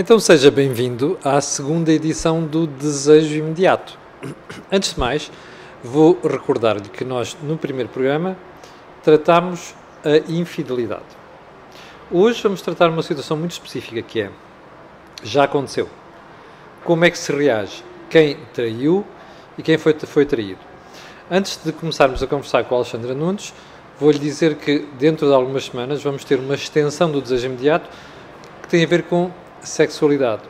Então seja bem-vindo à segunda edição do Desejo Imediato. Antes de mais, vou recordar-lhe que nós, no primeiro programa, tratámos a infidelidade. Hoje vamos tratar uma situação muito específica que é já aconteceu. Como é que se reage quem traiu e quem foi, foi traído? Antes de começarmos a conversar com a Alexandra Nunes, vou-lhe dizer que dentro de algumas semanas vamos ter uma extensão do desejo imediato que tem a ver com sexualidade,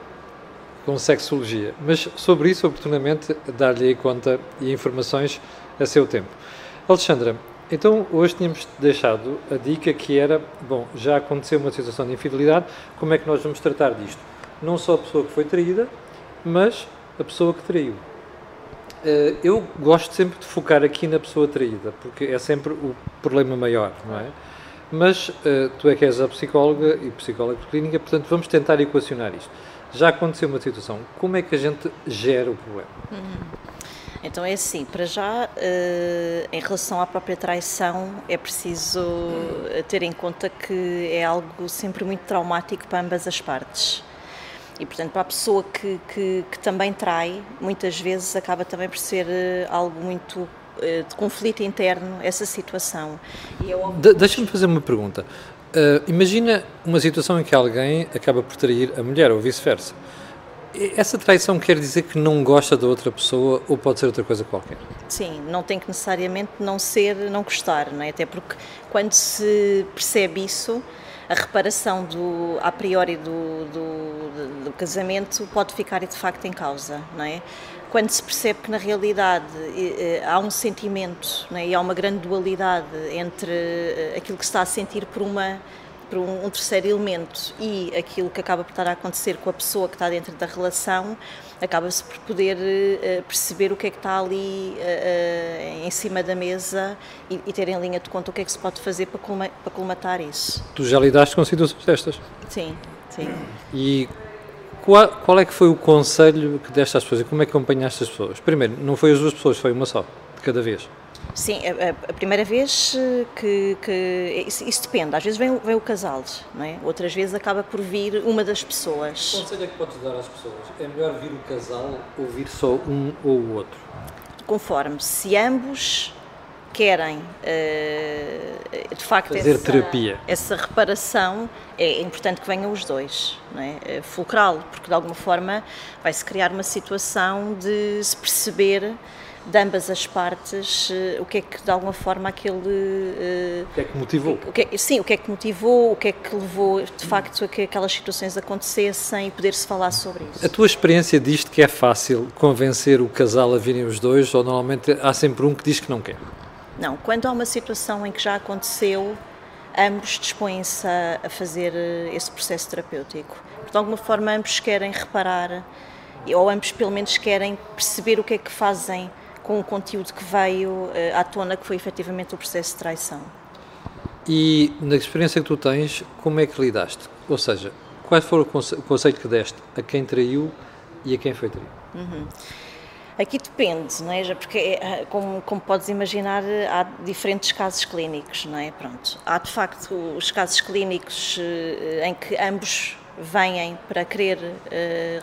com sexologia. Mas sobre isso, oportunamente, dar-lhe conta e informações a seu tempo. Alexandra, então hoje tínhamos deixado a dica que era, bom, já aconteceu uma situação de infidelidade, como é que nós vamos tratar disto? Não só a pessoa que foi traída, mas a pessoa que traiu. Eh, eu gosto sempre de focar aqui na pessoa traída, porque é sempre o problema maior, não é? Mas uh, tu é que és a psicóloga e psicóloga clínica, portanto vamos tentar equacionar isto. Já aconteceu uma situação, como é que a gente gera o problema? Uhum. Então é assim, para já, uh, em relação à própria traição, é preciso ter em conta que é algo sempre muito traumático para ambas as partes. E, portanto, para a pessoa que, que, que também trai, muitas vezes acaba também por ser eh, algo muito eh, de conflito interno, essa situação. É Deixa-me fazer uma pergunta. Uh, imagina uma situação em que alguém acaba por trair a mulher ou vice-versa. Essa traição quer dizer que não gosta da outra pessoa ou pode ser outra coisa qualquer? Sim, não tem que necessariamente não ser, não gostar, não é? Até porque quando se percebe isso, a reparação do, a priori do, do, do, casamento pode ficar de facto em causa, não é? Quando se percebe que na realidade há um sentimento é? e há uma grande dualidade entre eh, aquilo que se está a sentir por uma por um, terceiro elemento e aquilo que acaba por estar a acontecer com a pessoa que está dentro da relação, acaba-se por poder uh, perceber o que é que está ali uh, uh, em cima da mesa e, e, ter em linha de conta o que é que se pode fazer para, colma, para colmatar isso. Tu já lidaste com situações destas? Sim, sim. E qual, qual é que foi o conselho que deste às pessoas e como é que acompanhaste as pessoas? Primeiro, não foi as duas pessoas, foi uma só, de cada vez. Sim, a, a, primeira vez eh, que, que isso, isso, depende, às vezes vem, vem o casal, não é? outras vezes acaba por vir uma das pessoas. Que conselho é que podes dar às pessoas? É melhor vir o casal ou vir só um ou o outro? Conforme, se ambos querem uh, de facto fazer essa, terapia, essa reparação, é importante que venham os dois, não é? Eh, fulcrá-lo, porque de alguma forma vai-se criar uma situação de se perceber de ambas as partes uh, o que é que de alguma forma aquele o que é que motivou? o que, é, sim o que é que motivou o que é que levou de facto a que aquelas situações acontecessem e poder-se falar sobre isso. A tua experiência diz que é fácil convencer o casal a virem os dois ou normalmente há sempre um que diz que não quer não quando há uma situação em que já aconteceu ambos dispõem-se a, a fazer eh, esse processo terapêutico de alguma forma ambos querem reparar ou ambos pelo menos querem perceber o que é que fazem com o conteúdo que veio uh, à tona, que foi efetivamente o processo de traição. E na experiência que tu tens, como é que lidaste? Ou seja, qual foi o conselho que deste a quem traiu e a quem foi traído? Uhum. Aqui depende, não é? Porque, eh, como, como, podes imaginar, há diferentes casos clínicos, não é? Pronto. Há de facto os casos clínicos eh, em que ambos vêm para querer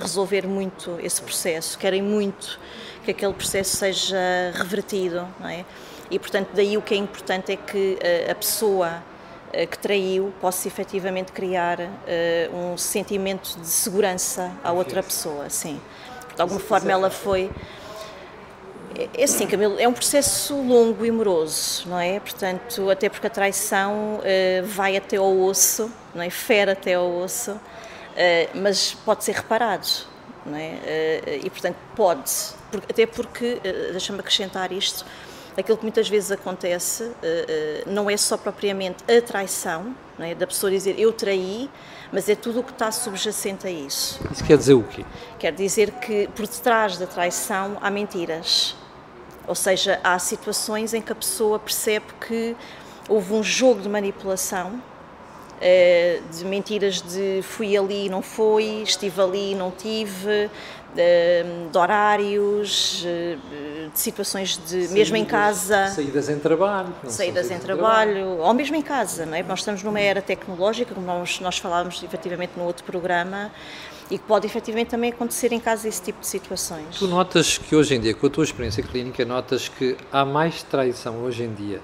resolver muito esse processo, querem muito que aquele processo seja revertido, não é? E, portanto, daí o que é importante é que uh, a pessoa uh, que traiu possa efetivamente criar um sentimento de segurança à outra pessoa, sim. De alguma forma ela foi... É, assim, Camilo, é um processo longo e moroso, não é? Portanto, até porque a traição vai até ao osso, não é? Fere até ao osso, mas pode ser reparado, não é? E, portanto, pode até porque, eh, deixa-me acrescentar isto, aquilo que muitas vezes acontece não é só propriamente a traição, é? da pessoa dizer eu traí, mas é tudo o que está subjacente a isso. Isso quer dizer o quê? Quer dizer que por detrás da traição há mentiras. Ou seja, há situações em que a pessoa percebe que houve um jogo de manipulação de mentiras de fui ali e não fui, estive ali e não tive, de horários, de situações de saídas, mesmo em casa. Saídas em trabalho. Saídas em trabalho, trabalho, ou mesmo em casa, não é? Nós estamos numa era tecnológica, como nós, nós falávamos efetivamente no outro programa, e que pode efetivamente também acontecer em casa esse tipo de situações. Tu notas que hoje em dia, com a tua experiência clínica, notas que há mais traição hoje em dia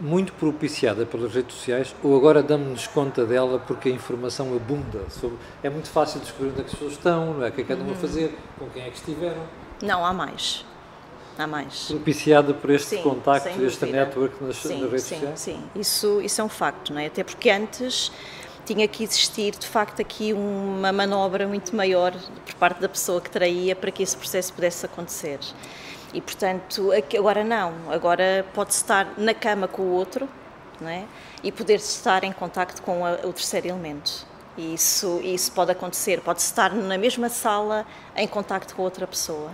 muito propiciada pelas redes sociais ou agora damos-nos conta dela porque a informação abunda sobre é muito fácil descobrir onde é que as pessoas estão, não é? o que é que andam uhum. a fazer, com quem é que estiveram. Não, há mais. Há mais. Propiciada por este sim, contacto, este network nas, sim, nas redes sim, sociais? Sim, isso, isso é um facto, não é? Até porque antes tinha que existir de facto aqui uma manobra muito maior por parte da pessoa que traía para que esse processo pudesse acontecer. E portanto, agora não, agora pode estar na cama com o outro não é? e poder estar em contacto com a, o terceiro elemento. E isso, isso pode acontecer, pode estar na mesma sala em contacto com outra pessoa.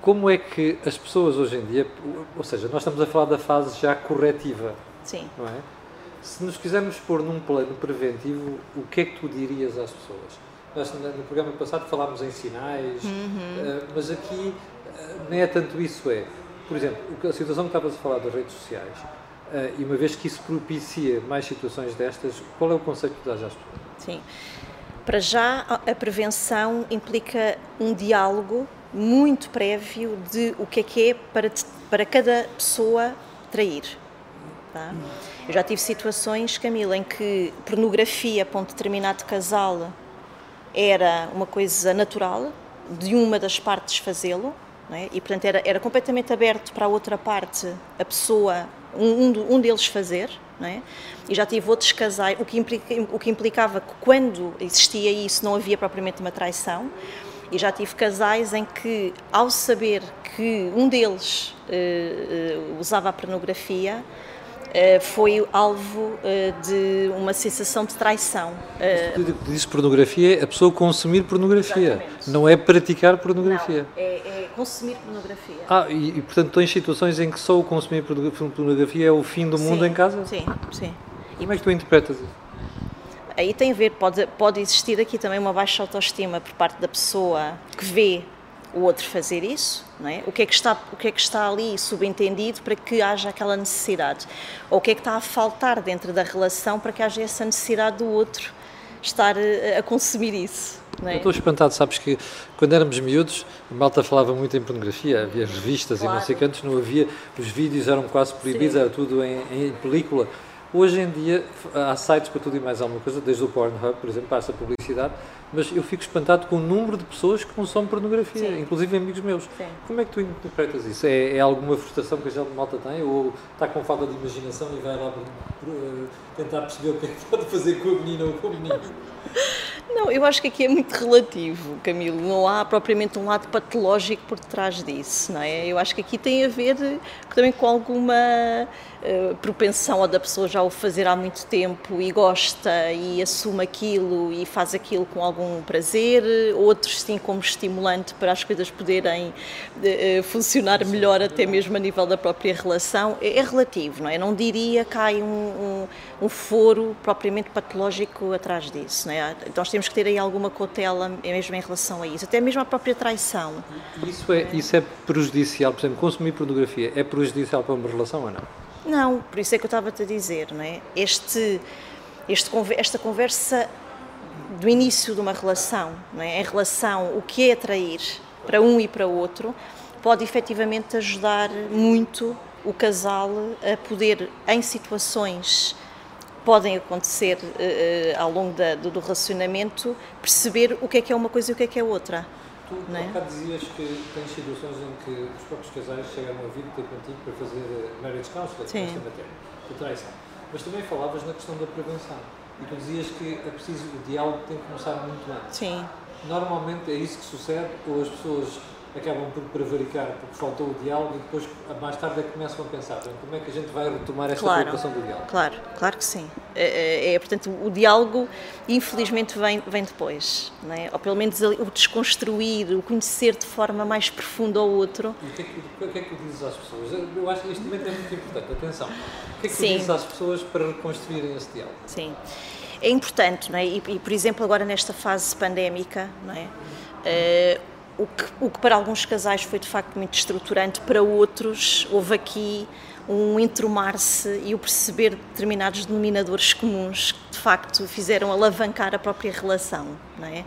Como é que as pessoas hoje em dia, ou seja, nós estamos a falar da fase já corretiva, Sim. não é? Se nos quisermos pôr num plano preventivo, o que é que tu dirias às pessoas? Nós no programa passado falámos em sinais, uhum. Eh, mas aqui nem é tanto isso, é, por exemplo, a situação que estavas a falar das redes sociais, e uma vez que isso propicia mais situações destas, qual é o conceito que dás às pessoas? Sim. Para já, a prevenção implica um diálogo muito prévio de o que é que é para, para cada pessoa trair. Tá? Eu já tive situações, Camila, em que pornografia para um determinado casal era uma coisa natural, de uma das partes fazê-lo, é? E, portanto, era, era completamente aberto para a outra parte, a pessoa, um, um deles fazer. É? E já tive outros casais, o que, implica, o que implicava que quando existia isso não havia propriamente uma traição. E já tive casais em que, ao saber que um deles uh, uh, usava a pornografia, eh, foi alvo eh, de uma sensação de traição. Diz pornografia, a pessoa consumir pornografia, Exatamente. não é praticar pornografia. Não, é, é, consumir pornografia. Ah, e, e portanto tens situações em que só o consumir pornografia é o fim do mundo sim, em casa? Sim, sim. E como é que tu interpretas isso? Aí tem a ver, pode, pode existir aqui também uma baixa autoestima por parte da pessoa que vê o outro fazer isso, não é? O que é que está o que é que está ali subentendido para que haja aquela necessidade? Ou o que é que está a faltar dentro da relação para que haja essa necessidade do outro estar a, a consumir isso? É? Eu estou espantado, sabes que quando éramos miúdos, a malta falava muito em pornografia, havia revistas claro. e não sei quantos, não havia, os vídeos eram quase proibidos, Sim. era tudo em, em película. Hoje em dia há sites para tudo e mais alguma coisa, desde o Pornhub, por exemplo, passa publicidade, mas eu fico espantado com o número de pessoas que consomem pornografia, Sim. inclusive amigos meus. Sim. Como é que tu interpretas isso? É, é, alguma frustração que a gente malta tem ou está com falta de imaginação e vai lá uh, tentar perceber o que é que pode fazer com a menina ou com o menino? Não, eu acho que aqui é muito relativo, Camilo. Não há propriamente um lado patológico por trás disso, não é? Eu acho que aqui tem a ver também com alguma uh, propensão da pessoa já o fazer há muito tempo e gosta e assume aquilo e faz aquilo com algum prazer. Outros, sim, como estimulante para as coisas poderem uh, funcionar melhor, até mesmo a nível da própria relação. É, é relativo, não é? Eu não diria que há um, um, um foro propriamente patológico atrás disso, não é? Então, nós temos que ter aí alguma cautela mesmo em relação a isso, até mesmo a própria traição. Isso é, isso é prejudicial, por exemplo, consumir pornografia é prejudicial para uma relação ou não? Não, por isso é que eu estava-te a dizer, não é? Este, este, esta conversa do início de uma relação, não é? em relação o que é atrair para um e para outro, pode efetivamente ajudar muito o casal a poder, em situações podem acontecer uh, ao longo da, do, do, relacionamento, perceber o que é que é uma coisa e o que é que é outra. Tu, não é? dizias que tens situações em que os próprios casais chegam a vir ter contigo para fazer eh, marriage counseling, Sim. esta matéria, de traição. Mas também falavas na questão da prevenção. E tu dizias que é preciso, o diálogo tem que começar muito antes. Sim. Normalmente é isso que sucede, ou as pessoas acabam por prevaricar porque faltou o diálogo e depois mais tarde é que começam a pensar como é que a gente vai retomar esta claro, preocupação do diálogo. Claro, claro que sim. É, é, é, portanto, o diálogo infelizmente vem, vem depois, não é? ou pelo menos o desconstruir, o conhecer de forma mais profunda o outro. E o que, é que, o que é que dizes às pessoas? Eu acho que isto também é muito importante, atenção. O que é que tu sim. dizes às pessoas para reconstruírem esse diálogo? Sim. é importante, não é? E, e, por exemplo, agora nesta fase pandémica, não é? Uh, o, que, o que para alguns casais foi de facto muito estruturante, para outros houve aqui um entromar-se e o perceber determinados denominadores comuns que de facto fizeram alavancar a própria relação, não é?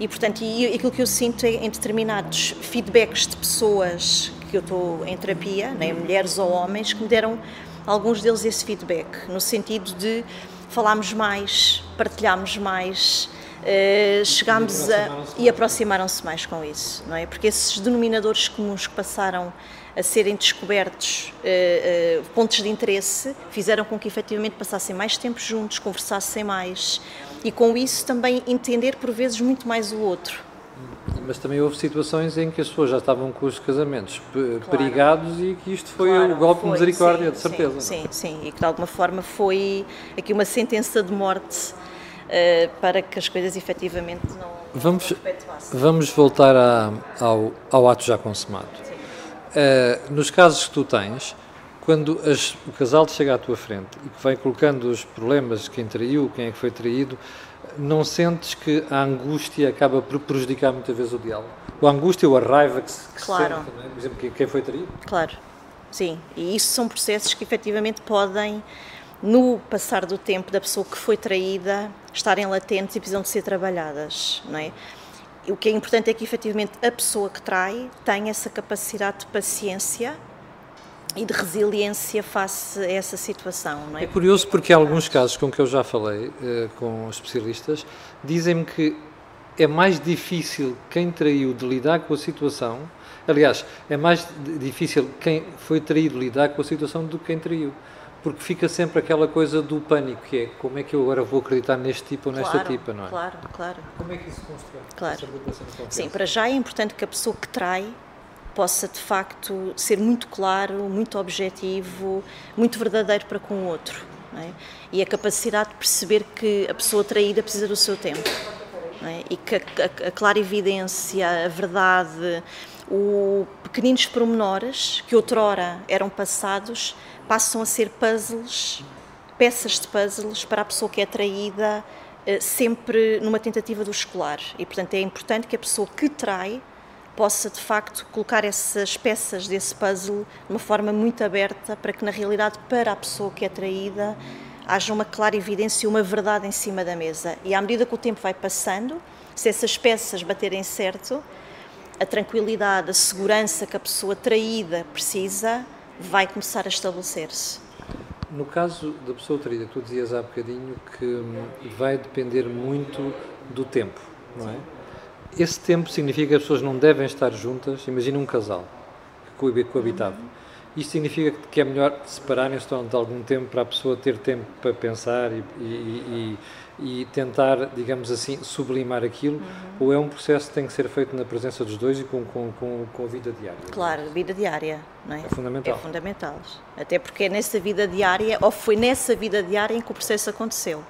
E portanto, e aquilo que eu sinto é em determinados feedbacks de pessoas que eu estou em terapia, né, mulheres ou homens, que me deram alguns deles esse feedback, no sentido de falarmos mais, partilharmos mais, uh, chegámos e a. e aproximaram-se mais com isso, não é? Porque esses denominadores comuns que passaram a serem descobertos uh, uh, pontos de interesse fizeram com que efetivamente passassem mais tempo juntos, conversassem mais e com isso também entender por vezes muito mais o outro. Mas também houve situações em que as pessoas já estavam com os casamentos claro. perigados e que isto foi claro, o golpe de misericórdia, sim, de certeza. Sim, sim, sim, e que de alguma forma foi aqui uma sentença de morte para que as coisas efetivamente não, vamos, não Vamos voltar a, ao, ao ato já consumado. Uh, nos casos que tu tens, quando as, o casal chega à tua frente e que vai colocando os problemas, quem traiu, quem é que foi traído, não sentes que a angústia acaba por prejudicar muitas vezes o diálogo? A angústia ou a raiva que se, que claro. se sente, é? por exemplo, quem foi traído? Claro, sim. E isso são processos que efetivamente podem, no passar do tempo da pessoa que foi traída, estarem latentes e precisam de ser trabalhadas, não é? O que é importante é que efetivamente a pessoa que trai tenha essa capacidade de paciência e de resiliência face a essa situação. Não é? é curioso porque alguns casos com que eu já falei uh, com especialistas dizem-me que é mais difícil quem traiu de lidar com a situação. Aliás, é mais difícil quem foi traído lidar com a situação do que quem traiu. Porque fica sempre aquela coisa do pânico, que é como é que eu agora vou acreditar neste tipo ou nesta claro, tipa, não é? Claro, claro. Como é que isso se constrói? Claro. Sim, para já é importante que a pessoa que trai possa de facto ser muito claro, muito objetivo, muito verdadeiro para com o outro. É? E a capacidade de perceber que a pessoa traída precisa do seu tempo. É? E que a, a, a clara evidência, a verdade, os pequeninos pormenores que outrora eram passados passam a ser puzzles, peças de puzzles para a pessoa que é traída eh, sempre numa tentativa de o escolar. E portanto é importante que a pessoa que trai possa de facto colocar essas peças desse puzzle de uma forma muito aberta para que na realidade para a pessoa que é traída haja uma clara evidência e uma verdade em cima da mesa. E à medida que o tempo vai passando, se essas peças baterem certo, a tranquilidade, a segurança que a pessoa traída precisa vai começar a estabelecer-se. No caso da pessoa traída, tu dizias há bocadinho que vai depender muito do tempo, não é? Esse tempo significa que as pessoas não devem estar juntas. Imagina um casal que coabitava. Isto significa que é melhor separarem-se durante algum tempo para a pessoa ter tempo para pensar e, e, e, e tentar, digamos assim, sublimar aquilo? Uhum. Ou é um processo que tem que ser feito na presença dos dois e com, com, com, com a vida diária? Claro, vida diária, não é? É fundamental. É fundamental. Até porque é nessa vida diária, ou foi nessa vida diária em que o processo aconteceu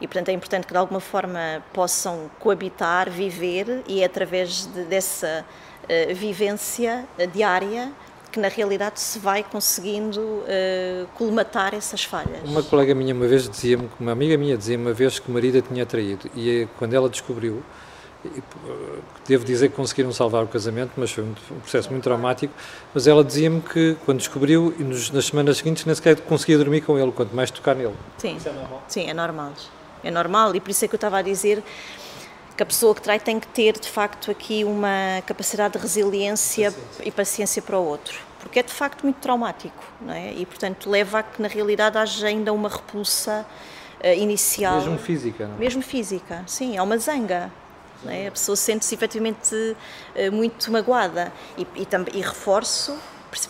e portanto é importante que de alguma forma possam coabitar, viver e é através de, dessa uh, vivência diária que na realidade se vai conseguindo uh, colmatar essas falhas. Uma colega minha uma vez dizia-me, uma amiga minha dizia uma vez que o marido a tinha traído e eh, quando ela descobriu devo dizer que conseguiram salvar o casamento, mas foi um processo muito traumático. Mas ela dizia-me que quando descobriu, e nas semanas seguintes nem sequer conseguia dormir com ele, quanto mais tocar nele. Sim, Isso é normal? Sim, é normal é normal e por isso é que eu estava a dizer que a pessoa que trai tem que ter de facto aqui uma capacidade de resiliência paciência. e paciência para o outro, porque é de facto muito traumático, não é? E portanto leva a que na realidade haja ainda uma repulsa uh, inicial. Mesmo física, não é? Mesmo física, sim, é uma zanga. É? A pessoa sente-se efetivamente uh, muito magoada e, e, e reforço,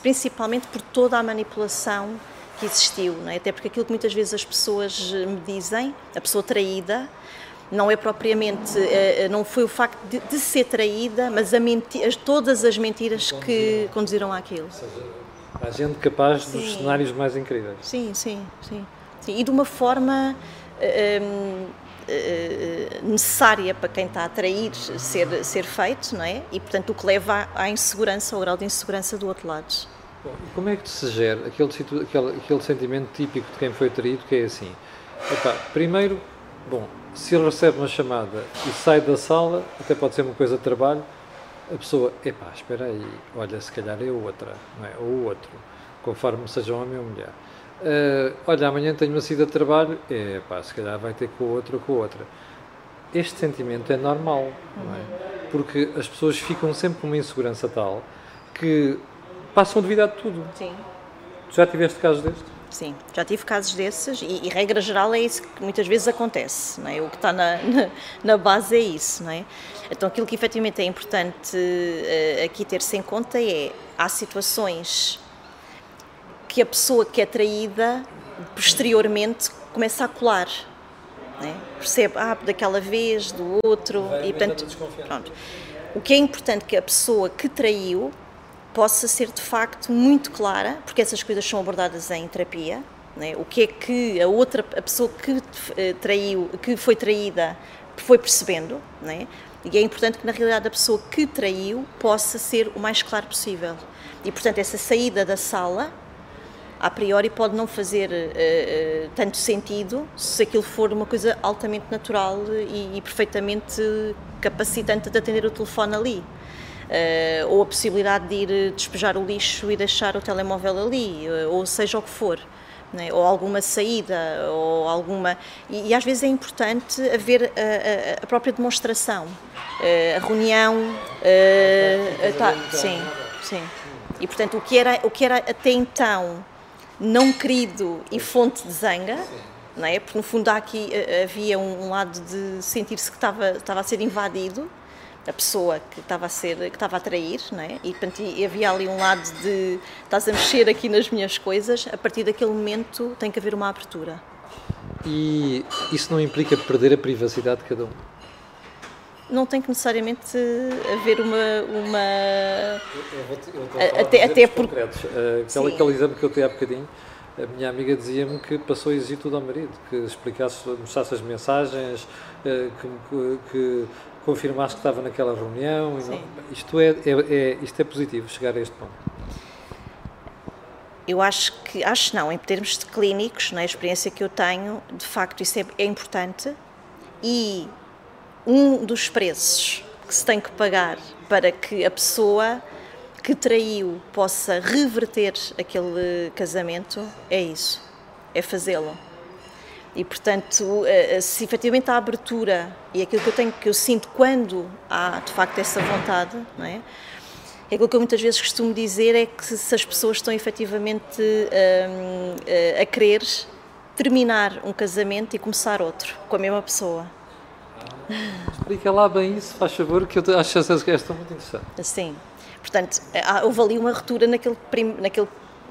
principalmente por toda a manipulação que existiu, é? até porque aquilo que muitas vezes as pessoas eh, me dizem, a pessoa traída, não é propriamente, eh, eh, não foi o facto de, de ser traída, mas a menti todas as mentiras que conduziram àquilo. Ou seja, há gente capaz sim. dos cenários mais incríveis. Sim, sim, sim. sim. E de uma forma hum, necessária para quem está a trair ser, ser feito, não é? E portanto o que leva à, à insegurança, ao grau de insegurança do outro lado. Bom, como é que se gera aquele, aquele, aquele sentimento típico de quem foi traído, que é assim, epá, primeiro Bom, se ele recebe uma chamada e sai da sala, até pode ser uma coisa de trabalho, a pessoa, epá, espera aí, olha, se calhar é outra, não é? ou outro, conforme seja homem ou mulher. Uh, olha, amanhã tenho uma saída de trabalho, epá, se calhar vai ter com outra ou com outra. Este sentimento é normal, não é? Porque as pessoas ficam sempre com uma insegurança tal que passam a duvidar de tudo. Sim. Já tiveste casos destes? Sim, já tive casos desses e, e, regra geral é isso que muitas vezes acontece, não é? O que está na, na, na base é isso, não é? Então aquilo que efetivamente é importante uh, aqui ter-se em conta é, há situações que a pessoa que é traída posteriormente começa a colar, é? percebe, ah, daquela vez, do outro, Vai e portanto, pronto. O que é importante que a pessoa que traiu possa ser de facto muito clara, porque essas coisas são abordadas em terapia. Né? O que é que a outra a pessoa que eh, traiu, que foi traída, foi percebendo, né? E é importante que na realidade a pessoa que traiu possa ser o mais claro possível. E portanto essa saída da sala a priori pode não fazer uh, tanto sentido se aquilo for uma coisa altamente natural e, e perfeitamente capacitante de atender o telefone ali. Uh, ou a possibilidade de ir despejar o lixo e deixar o telemóvel ali, uh, ou seja o que for. Né? ou alguma saída, ou alguma. E, e às vezes é importante haver a, a, a própria demonstração, a reunião. Tá, sim, sim. E portanto, o que, era, o que era até então não querido e fonte de zanga, não é? porque no fundo aqui havia um lado de sentir-se que estava, estava a ser invadido a pessoa que estava a ser, que estava a trair, não é? E, portanto, havia ali um lado de estás a mexer aqui nas minhas coisas, a partir daquele momento tem que haver uma abertura. E isso não implica perder a privacidade de cada um? Não tem que necessariamente haver uma. uma... Eu vou, eu vou até até por... concretos. Uh, aquele, aquele exemplo que eu tenho há bocadinho, a minha amiga dizia-me que passou a exigir tudo ao marido, que explicasse, mostrasse as mensagens, uh, que, que confirmaste que estava naquela reunião. Não, isto, é, é, é, isto é positivo, chegar a este ponto. Eu acho que, acho não, em termos de clínicos, na é, experiência que eu tenho, de facto isso é, é importante e um dos preços que se tem que pagar para que a pessoa que traiu possa reverter aquele casamento é isso, é fazê-lo. E, portanto, eh, eh, se efetivamente há abertura, e aquilo que eu tenho, que eu sinto quando há, de facto, essa vontade, não é? é aquilo que eu muitas vezes costumo dizer é que se as pessoas estão efetivamente um, eh, a querer terminar um casamento e começar outro com a mesma pessoa. Explica lá bem isso, faz favor, que eu acho essa questão muito interessante. Sim. Portanto, houve ali uma ruptura naquele, naquele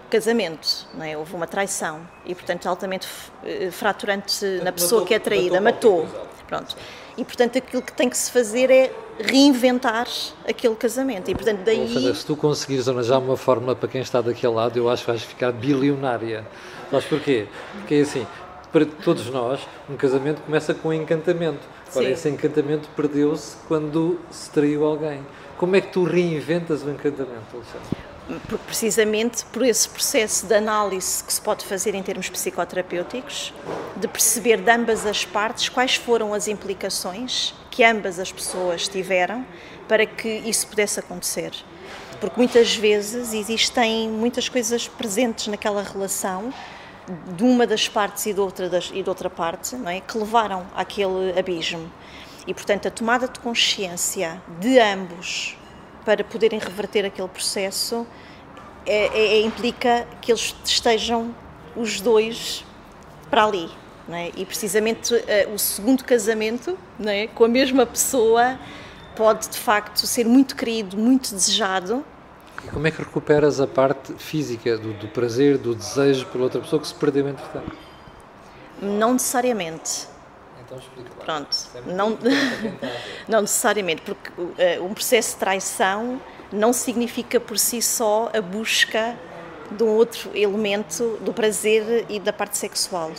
casamento, não é? houve uma traição e, portanto, altamente eh, fraturante na pessoa que é traída, matou. Pronto. E, portanto, aquilo que tem que se fazer é reinventar aquele casamento. E, portanto, daí... Seja, se tu conseguires arranjar uma fórmula para quem está daquele lado, eu acho que vais ficar bilionária. Sabes porquê? Porque, é assim, para todos nós, um casamento começa com um encantamento. Ora, esse encantamento perdeu-se quando se traiu alguém. Como é que tu reinventas o encantamento, Alexandre? Precisamente por esse processo de análise que se pode fazer em termos psicoterapêuticos, de perceber de ambas as partes quais foram as implicações que ambas as pessoas tiveram para que isso pudesse acontecer. Porque muitas vezes existem muitas coisas presentes naquela relação de uma das partes e de outra, das, e de outra parte, não é? que levaram àquele abismo. E, portanto, a tomada de consciência de ambos para poderem reverter aquele processo é, é, é, implica que eles estejam os dois para ali. É? E precisamente uh, o segundo casamento é? com a mesma pessoa pode de facto ser muito querido, muito desejado. E como é que recuperas a parte física do, do prazer, do desejo pela outra pessoa que se perdeu entretanto? Não necessariamente então explica lá. Pronto, é não, não necessariamente, porque uh, um processo de traição não significa por si só a busca de um outro elemento do prazer e da parte sexual.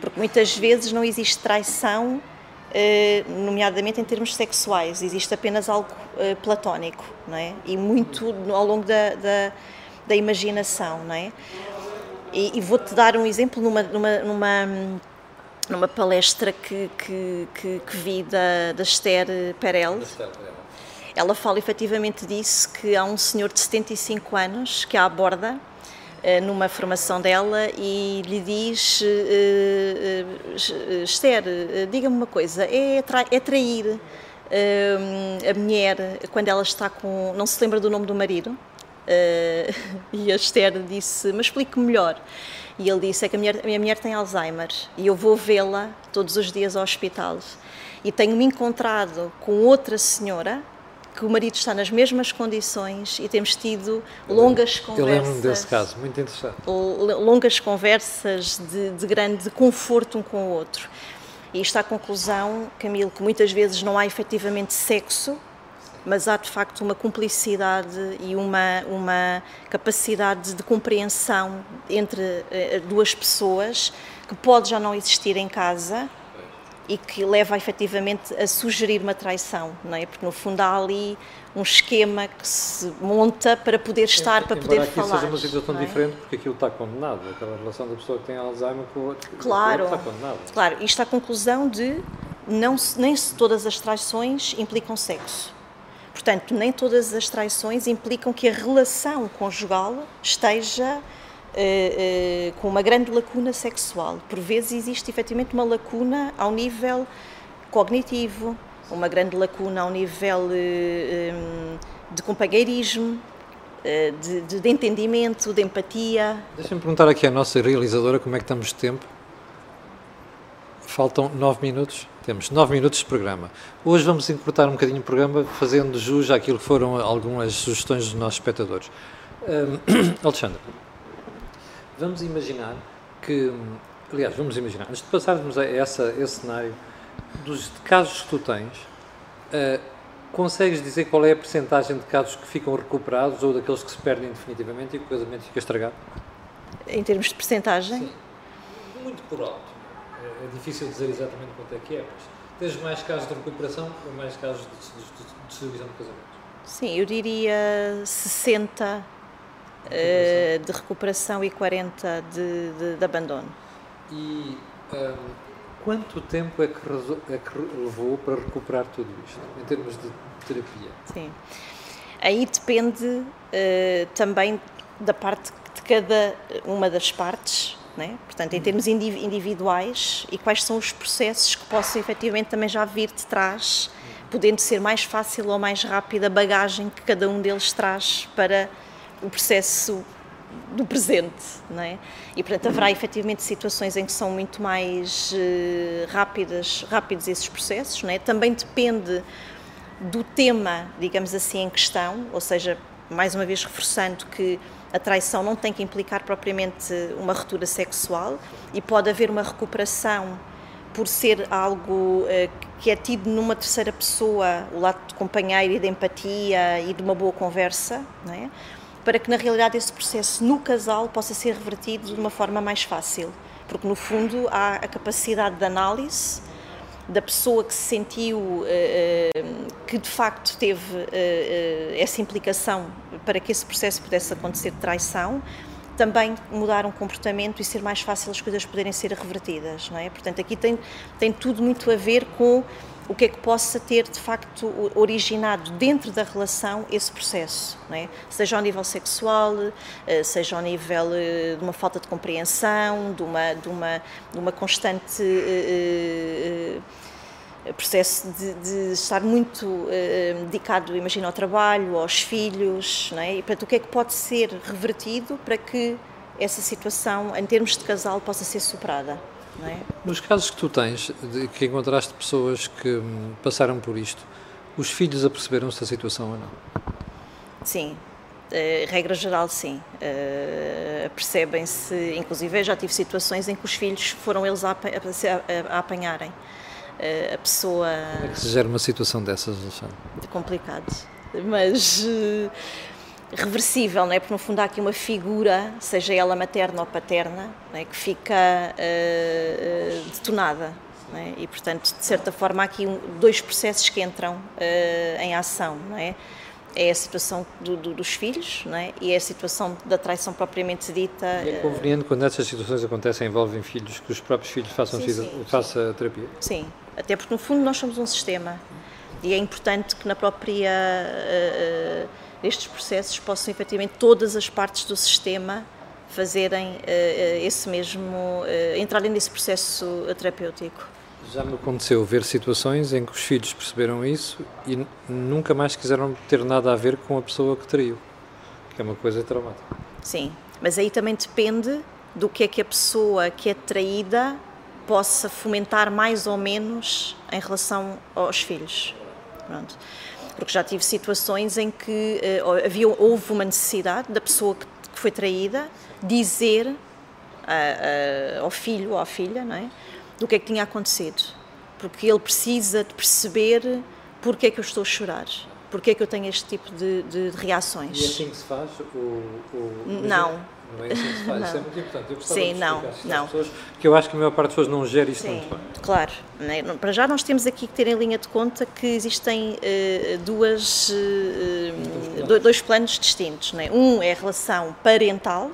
Porque muitas vezes não existe traição, uh, nomeadamente em termos sexuais, existe apenas algo uh, platónico, não é? E muito ao longo da, da, da imaginação, não é? E, e vou-te dar um exemplo numa, numa, numa numa palestra que, que, que, que vi da, da Esther Perel. Ela fala efetivamente disso, que há um senhor de 75 anos que a aborda eh, numa formação dela e lhe diz eh, eh, Esther, diga-me uma coisa, é, tra é trair a mulher quando ela está com... não se lembra do nome do marido? e a Esther disse, mas explique melhor. E ele disse: É que a, mulher, a minha mulher tem Alzheimer e eu vou vê-la todos os dias ao hospital. E tenho-me encontrado com outra senhora que o marido está nas mesmas condições e temos tido longas conversas. Eu lembro-me desse caso, muito interessante. Longas conversas de, de grande conforto um com o outro. E está a conclusão, Camilo, que muitas vezes não há efetivamente sexo, mas há de facto uma cumplicidade e uma, uma capacidade de compreensão entre uh, duas pessoas que pode já não existir em casa e que leva efetivamente a sugerir uma traição, não é? Porque no fundo há ali um esquema que se monta para poder estar, para poder aqui falar. seja uma situação é? diferente porque aquilo está condenado, aquela relação da pessoa que tem Alzheimer com o outro, claro, está condenado. Claro, isto a conclusão de não, nem todas as traições implicam sexo. Portanto, nem todas as traições implicam que a relação conjugal esteja Uh, uh, com uma grande lacuna sexual. Por vezes existe efetivamente uma lacuna ao nível cognitivo, uma grande lacuna ao nível eh, um, de companheirismo, de, de, de, entendimento, de empatia. Deixa-me perguntar aqui à nossa realizadora como é que estamos de tempo. Faltam nove minutos. Temos nove minutos de programa. Hoje vamos encurtar um bocadinho o programa, fazendo jus àquilo que foram algumas sugestões dos nossos espectadores. Um, Alexandre, vamos imaginar que. Aliás, vamos imaginar, antes de passarmos a essa, esse cenário, dos casos que tu tens, uh, consegues dizer qual é a percentagem de casos que ficam recuperados ou daqueles que se perdem definitivamente e que o casamento fica estragado? Em termos de percentagem? Sim. Muito por alto é difícil dizer exatamente quanto é que é, mas tens mais casos de recuperação ou mais casos de, de, de, de casamento? Sim, eu diria 60 de, uh, de recuperação e 40 de, de, de abandono. E um, quanto tempo é que, é que levou para recuperar tudo isto, em termos de terapia? Sim, aí depende uh, também da parte de cada uma das partes né? portanto, em termos individuais e quais são os processos que possam efetivamente também já vir de trás, podendo ser mais fácil ou mais rápida a bagagem que cada um deles traz para o processo do presente, não é? E portanto haverá efetivamente situações em que são muito mais uh, rápidas, rápidos esses processos, não é? Também depende do tema, digamos assim, em questão, ou seja, mais uma vez reforçando que a traição não tem que implicar propriamente uma ruptura sexual e pode haver uma recuperação por ser algo uh, que é tido numa terceira pessoa, o lado de companheiro e de empatia e de uma boa conversa, é? para que na realidade esse processo no casal possa ser revertido de uma forma mais fácil, porque no fundo há a capacidade de análise da pessoa que se sentiu uh, que de facto teve uh, essa implicação para que esse processo pudesse acontecer de traição, também mudar um comportamento e ser mais fácil as coisas poderem ser revertidas, não é? Portanto, aqui tem, tem tudo muito a ver com o que é que possa ter de facto originado dentro da relação esse processo, é? seja ao nível sexual, seja ao nível de uma falta de compreensão, de uma, de uma, de uma constante processo de, de, estar muito uh, dedicado, imagina, ao trabalho, aos filhos, não é? E, portanto, o que é que pode ser revertido para que essa situação, em termos de casal, possa ser superada? É? Nos casos que tu tens, de, que encontraste pessoas que hum, passaram por isto, os filhos aperceberam-se da situação ou não? Sim, Uh, regra geral, sim. Uh, Percebem-se, inclusive já tive situações em que os filhos foram eles a, a, a apanharem. Eh, a pessoa. Como é que se gera uma situação dessas, Alexandre? Complicado, mas uh, reversível, não é? Porque no fundo há aqui uma figura, seja ela materna ou paterna, é? que fica uh, detonada. É? E portanto, de certa forma, há aqui dois processos que entram em ação, não é? é a situação do, do, dos filhos não é? e é a situação da traição propriamente dita. E é conveniente quando essas situações acontecem envolvem filhos que os próprios filhos façam sim, sim, faça terapia? Sim, até porque no fundo nós somos um sistema e é importante que na própria uh, estes processos possam efetivamente todas as partes do sistema fazerem uh, esse mesmo, uh, entrarem nesse processo terapêutico. Já me aconteceu ver situações em que os filhos perceberam isso e nunca mais quiseram ter nada a ver com a pessoa que traiu, que é uma coisa traumática. Sim, mas aí também depende do que é que a pessoa que é traída possa fomentar mais ou menos em relação aos filhos. Pronto. Porque já tive situações em que uh, havia, houve uma necessidade da pessoa que, que foi traída dizer ao filho ou à filha, não é? do que é que tinha acontecido, porque ele precisa de perceber porque é que eu estou a chorar, porque é que eu tenho este tipo de, de, de reações. E é assim que se faz? O, o... Não. Não é assim que se faz, isso é muito importante. Eu gostava Sim, de não, não. Pessoas, que eu acho que a maior parte das pessoas não gera isso Sim, muito bem. Claro. Né? Para já nós temos aqui que ter em linha de conta que existem uh, duas, uh, dois, dois planos distintos. Né? Um é a relação parental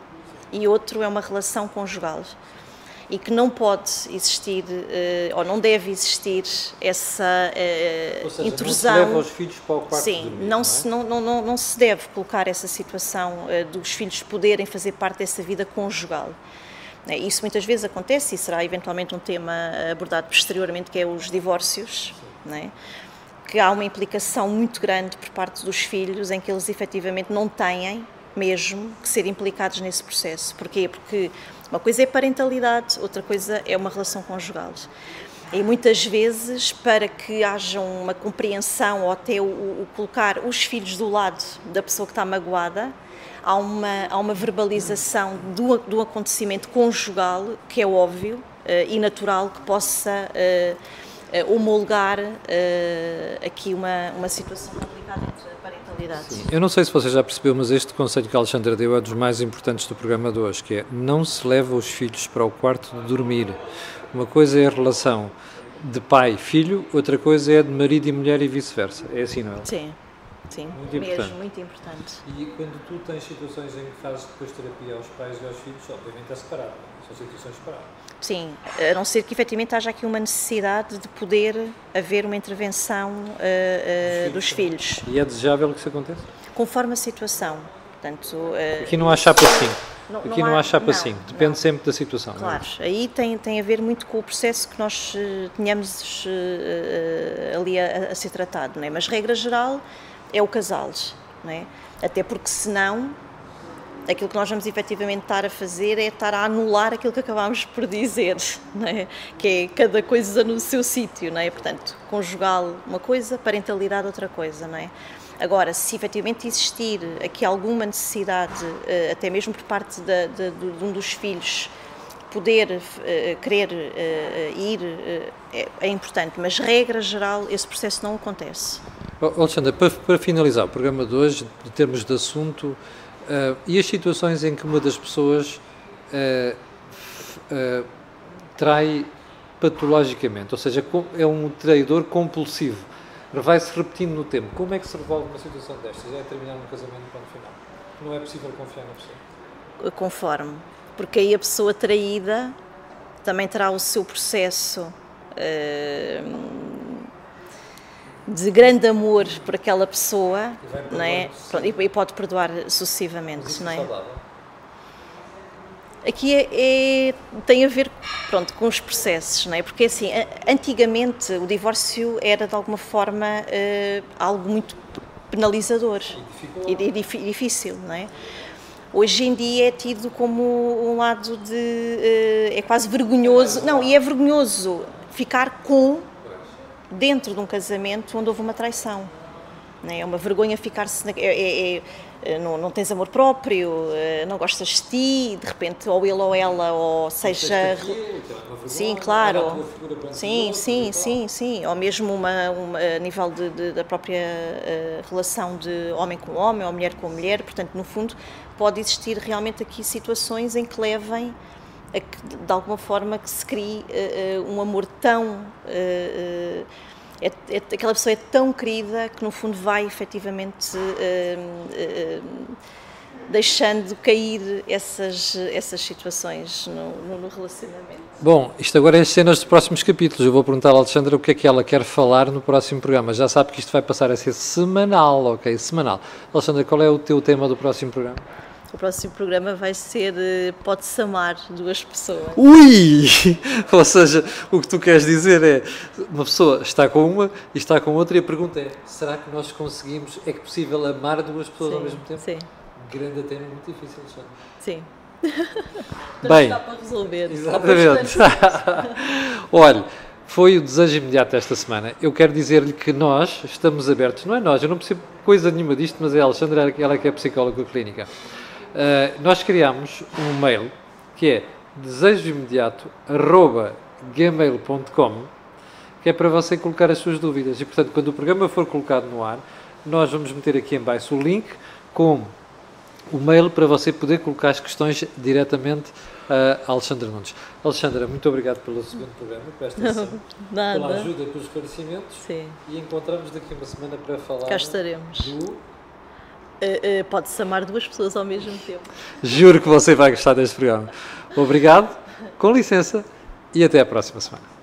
e outro é uma relação conjugal e que não pode existir uh, ou não deve existir essa uh, seja, intrusão. Não se leva os filhos para o quarto Sim, dormir, não, não, é? se, não, não, não, se deve colocar essa situação uh, dos filhos poderem fazer parte dessa vida conjugal. Isso muitas vezes acontece e será eventualmente um tema abordado posteriormente, que é os divórcios, é? que há uma implicação muito grande por parte dos filhos em que eles efetivamente não têm mesmo que ser implicados nesse processo. Porquê? Porque uma coisa é parentalidade, outra coisa é uma relação conjugal. E muitas vezes, para que haja uma compreensão ou até o, o colocar os filhos do lado da pessoa que está magoada, há uma, há uma verbalização do, do acontecimento conjugal que é óbvio uh, e natural que possa uh, uh, homologar aqui uma, uma situação complicada entre Sim. Eu não sei se você já percebeu, mas este conselho que a Alexandra deu é dos mais importantes do programa de hoje, que é não se leva os filhos para o quarto de dormir. Uma coisa é a relação de pai e filho, outra coisa é de marido e mulher e vice-versa. É assim, não é? Sim. Sim, muito mesmo, importante. muito importante. E quando tu tens situações em que fazes depois terapia aos pais e aos filhos, obviamente é separado, são situações separadas. Sim, a não ser que efetivamente haja aqui uma necessidade de poder haver uma intervenção uh, uh, dos, filhos, dos, filhos, E é desejável que isso aconteça? Conforme a situação. Portanto, uh, Aqui não há chapa assim. Não, Aqui não há, não há chapa assim. Depende não. sempre da situação. É? Claro, é? aí tem, tem a ver muito com o processo que nós tenhamos ali a, a, ser tratado. Não é? Mas, regra geral, é o casal. Não é? Até porque, senão, aquilo que nós vamos efetivamente estar a fazer é estar a anular aquilo que acabámos por dizer, é? que é cada coisa no seu sítio, é? Portanto, conjugal uma coisa, parentalidade outra coisa, é? Agora, se efetivamente existir aqui alguma necessidade, eh, até mesmo por parte de, de, de um dos filhos, poder uh, querer uh, ir uh, é, importante, mas regra geral esse processo não acontece. Alexandra, para, para finalizar o programa de hoje, em termos de assunto, Uh, e as situações em que uma das pessoas uh, uh, trai patologicamente, ou seja, é um traidor compulsivo, vai-se repetindo no tempo. Como é que se resolve uma situação destas? É terminar um casamento ponto final? Não é possível confiar na pessoa? Conforme, porque aí a pessoa traída também terá o seu processo de grande amor por aquela pessoa e, não é? e, pode perdoar sucessivamente. Não é? Aqui é, é, tem a ver pronto, com os processos, não é? porque assim, antigamente o divórcio era de alguma forma uh, algo muito penalizador e, e, difícil. Não é? Hoje em dia é tido como um lado de. Uh, é quase vergonhoso. Não, e é vergonhoso ficar com dentro de um casamento onde houve uma traição. Né? É uma vergonha ficar-se. É, é, é, é, não, não tens amor próprio, eh, não gostas de ti, de repente, ou ele ou ela, ou seja. Sim, claro. Sim, sim, sim, sim. Ou mesmo uma, uma a nível de, de, da própria uh, relação de homem com homem ou mulher com mulher. Portanto, no fundo, pode existir realmente aqui situações em que levem de alguma forma, que se crie uh, um amor tão uh, é, é, aquela pessoa é tão querida que no fundo vai efetivamente deixando cair essas, essas situações no, no, relacionamento. Bom, isto agora é as cenas dos próximos capítulos. Eu vou perguntar à Alexandra o que é que ela quer falar no próximo programa. Já sabe que isto vai passar a ser semanal, ok? Semanal. Alexandra, qual é o teu tema do próximo programa? O próximo programa vai ser eh, Pode-se amar duas pessoas. Ui! Ou seja, o que tu queres dizer é uma pessoa está com uma e está com outra e a pergunta é: será que nós conseguimos, é que possível amar duas pessoas sim, ao mesmo tempo? Sim grande tema muito difícil, Alexandre. Sim. Bem, está para resolver. Exatamente. Olha, foi o desejo imediato esta semana. Eu quero dizer-lhe que nós estamos abertos, não é nós, eu não percebo coisa nenhuma disto, mas é a Alexandra, ela que é psicóloga clínica. Uh, nós criámos um mail que é desejoimediato.gmail.com que é para você colocar as suas dúvidas. E, portanto, quando o programa for colocado no ar, nós vamos meter aqui em baixo o link com o mail para você poder colocar as questões diretamente a Alexandra Nunes. Alexandra, muito obrigado pelo segundo programa, por esta sessão, pela ajuda, pelos esclarecimentos. Sim. E encontramos daqui uma semana para falar. Do... Uh, uh, Pode-se amar duas pessoas ao mesmo tempo. Juro que você vai gostar deste programa. Obrigado, com licença e até a próxima semana.